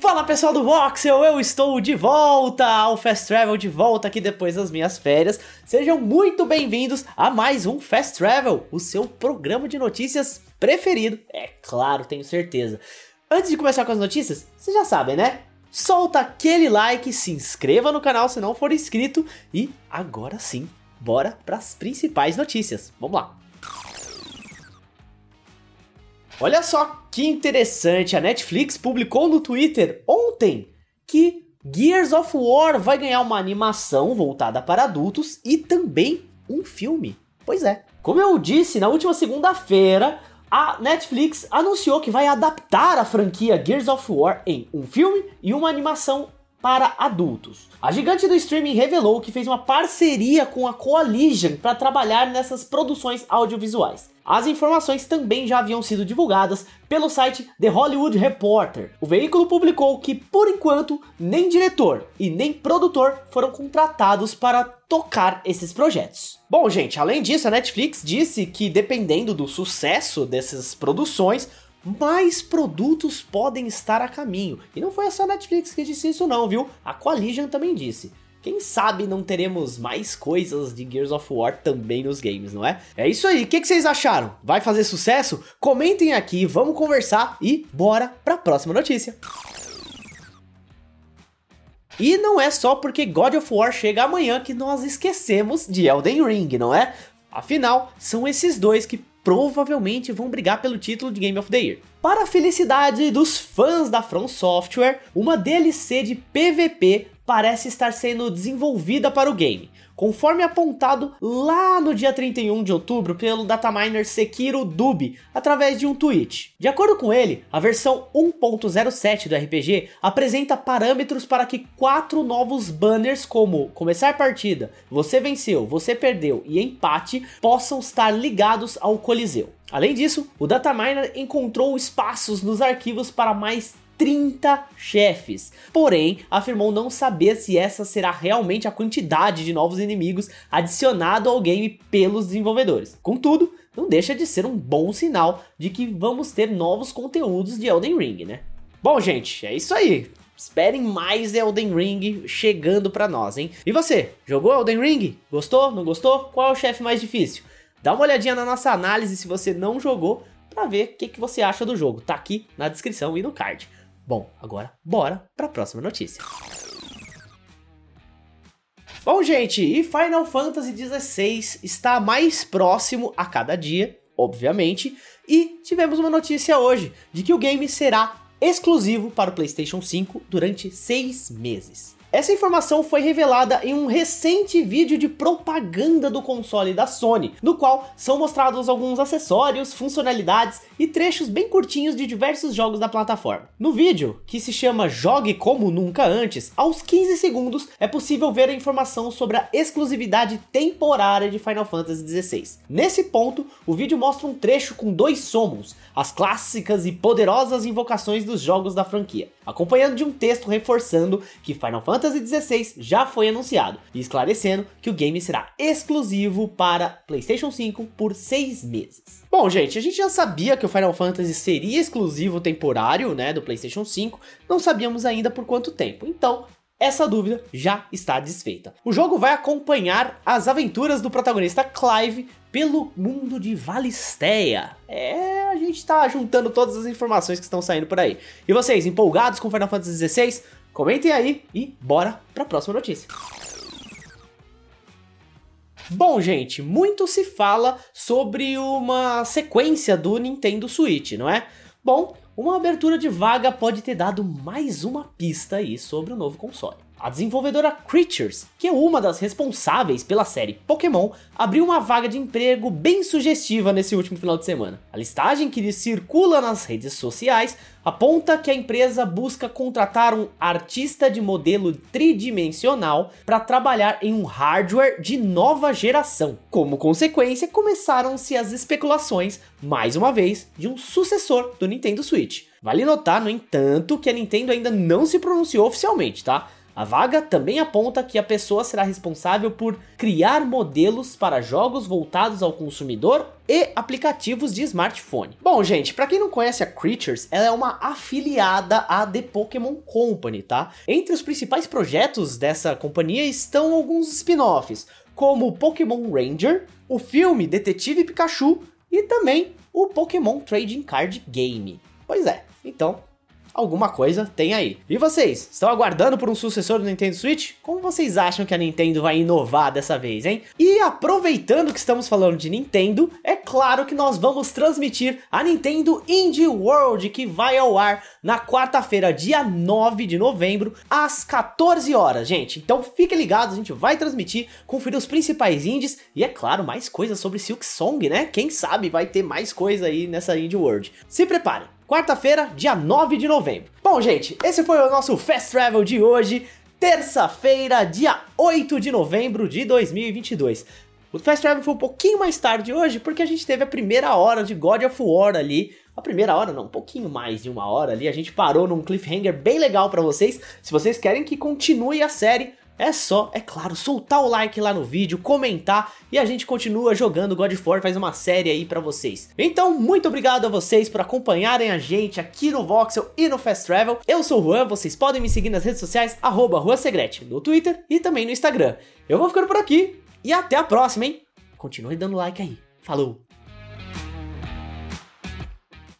Fala pessoal do Voxel, eu estou de volta ao Fast Travel, de volta aqui depois das minhas férias. Sejam muito bem-vindos a mais um Fast Travel, o seu programa de notícias preferido, é claro, tenho certeza. Antes de começar com as notícias, vocês já sabem, né? Solta aquele like, se inscreva no canal se não for inscrito e agora sim, bora para as principais notícias. Vamos lá. Olha só que interessante, a Netflix publicou no Twitter ontem que Gears of War vai ganhar uma animação voltada para adultos e também um filme. Pois é. Como eu disse na última segunda-feira, a Netflix anunciou que vai adaptar a franquia Gears of War em um filme e uma animação para adultos. A gigante do streaming revelou que fez uma parceria com a Coalition para trabalhar nessas produções audiovisuais. As informações também já haviam sido divulgadas pelo site The Hollywood Reporter. O veículo publicou que, por enquanto, nem diretor e nem produtor foram contratados para tocar esses projetos. Bom, gente, além disso, a Netflix disse que, dependendo do sucesso dessas produções, mais produtos podem estar a caminho. E não foi só a Netflix que disse isso não, viu? A Coalition também disse. Quem sabe não teremos mais coisas de Gears of War também nos games, não é? É isso aí, o que, que, vocês acharam? Vai fazer sucesso? Comentem aqui, vamos conversar e bora para a próxima notícia. E não é só porque God of War chega amanhã que nós esquecemos de Elden Ring, não é? Afinal, são esses dois que provavelmente vão brigar pelo título de Game of the Year. Para a felicidade dos fãs da From Software, uma DLC de PVP parece estar sendo desenvolvida para o game, conforme apontado lá no dia 31 de outubro pelo dataminer Sekiro Dubi, através de um tweet. De acordo com ele, a versão 1.07 do RPG apresenta parâmetros para que quatro novos banners como começar partida, você venceu, você perdeu e empate possam estar ligados ao Coliseu. Além disso, o dataminer encontrou espaços nos arquivos para mais 30 chefes. Porém, afirmou não saber se essa será realmente a quantidade de novos inimigos adicionado ao game pelos desenvolvedores. Contudo, não deixa de ser um bom sinal de que vamos ter novos conteúdos de Elden Ring, né? Bom, gente, é isso aí. Esperem mais Elden Ring chegando para nós, hein? E você, jogou Elden Ring? Gostou? Não gostou? Qual é o chefe mais difícil? Dá uma olhadinha na nossa análise se você não jogou para ver o que, que você acha do jogo. Tá aqui na descrição e no card. Bom, agora bora para a próxima notícia. Bom, gente, e Final Fantasy XVI está mais próximo a cada dia, obviamente, e tivemos uma notícia hoje de que o game será exclusivo para o PlayStation 5 durante seis meses. Essa informação foi revelada em um recente vídeo de propaganda do console da Sony, no qual são mostrados alguns acessórios, funcionalidades e trechos bem curtinhos de diversos jogos da plataforma. No vídeo, que se chama Jogue Como Nunca Antes, aos 15 segundos é possível ver a informação sobre a exclusividade temporária de Final Fantasy XVI. Nesse ponto, o vídeo mostra um trecho com dois summons, as clássicas e poderosas invocações dos jogos da franquia, acompanhando de um texto reforçando que Final Fantasy Fantasy XVI já foi anunciado, e esclarecendo que o game será exclusivo para PlayStation 5 por 6 meses. Bom, gente, a gente já sabia que o Final Fantasy seria exclusivo temporário, né, do PlayStation 5, não sabíamos ainda por quanto tempo. Então, essa dúvida já está desfeita. O jogo vai acompanhar as aventuras do protagonista Clive pelo mundo de Valisteia. É, a gente está juntando todas as informações que estão saindo por aí. E vocês, empolgados com Final Fantasy XVI? Comentem aí e bora para a próxima notícia. Bom, gente, muito se fala sobre uma sequência do Nintendo Switch, não é? Bom, uma abertura de vaga pode ter dado mais uma pista aí sobre o novo console. A desenvolvedora Creatures, que é uma das responsáveis pela série Pokémon, abriu uma vaga de emprego bem sugestiva nesse último final de semana. A listagem que circula nas redes sociais aponta que a empresa busca contratar um artista de modelo tridimensional para trabalhar em um hardware de nova geração. Como consequência, começaram-se as especulações, mais uma vez, de um sucessor do Nintendo Switch. Vale notar, no entanto, que a Nintendo ainda não se pronunciou oficialmente, tá? A vaga também aponta que a pessoa será responsável por criar modelos para jogos voltados ao consumidor e aplicativos de smartphone. Bom, gente, para quem não conhece a Creatures, ela é uma afiliada à The Pokémon Company, tá? Entre os principais projetos dessa companhia estão alguns spin-offs, como Pokémon Ranger, o filme Detetive Pikachu e também o Pokémon Trading Card Game. Pois é, então alguma coisa tem aí. E vocês, estão aguardando por um sucessor do Nintendo Switch? Como vocês acham que a Nintendo vai inovar dessa vez, hein? E aproveitando que estamos falando de Nintendo, é claro que nós vamos transmitir a Nintendo Indie World, que vai ao ar na quarta-feira, dia 9 de novembro, às 14 horas, gente. Então fiquem ligados, a gente vai transmitir, conferir os principais indies e, é claro, mais coisas sobre Silk Song, né? Quem sabe vai ter mais coisa aí nessa Indie World. Se preparem! Quarta-feira, dia 9 de novembro. Bom, gente, esse foi o nosso Fast Travel de hoje, terça-feira, dia 8 de novembro de 2022. O Fast Travel foi um pouquinho mais tarde hoje, porque a gente teve a primeira hora de God of War ali. A primeira hora, não, um pouquinho mais de uma hora ali. A gente parou num cliffhanger bem legal para vocês. Se vocês querem que continue a série, é só, é claro, soltar o like lá no vídeo, comentar e a gente continua jogando God of War, faz uma série aí pra vocês. Então, muito obrigado a vocês por acompanharem a gente aqui no Voxel e no Fast Travel. Eu sou o Juan, vocês podem me seguir nas redes sociais, arroba Segrete, no Twitter e também no Instagram. Eu vou ficando por aqui e até a próxima, hein? Continue dando like aí. Falou!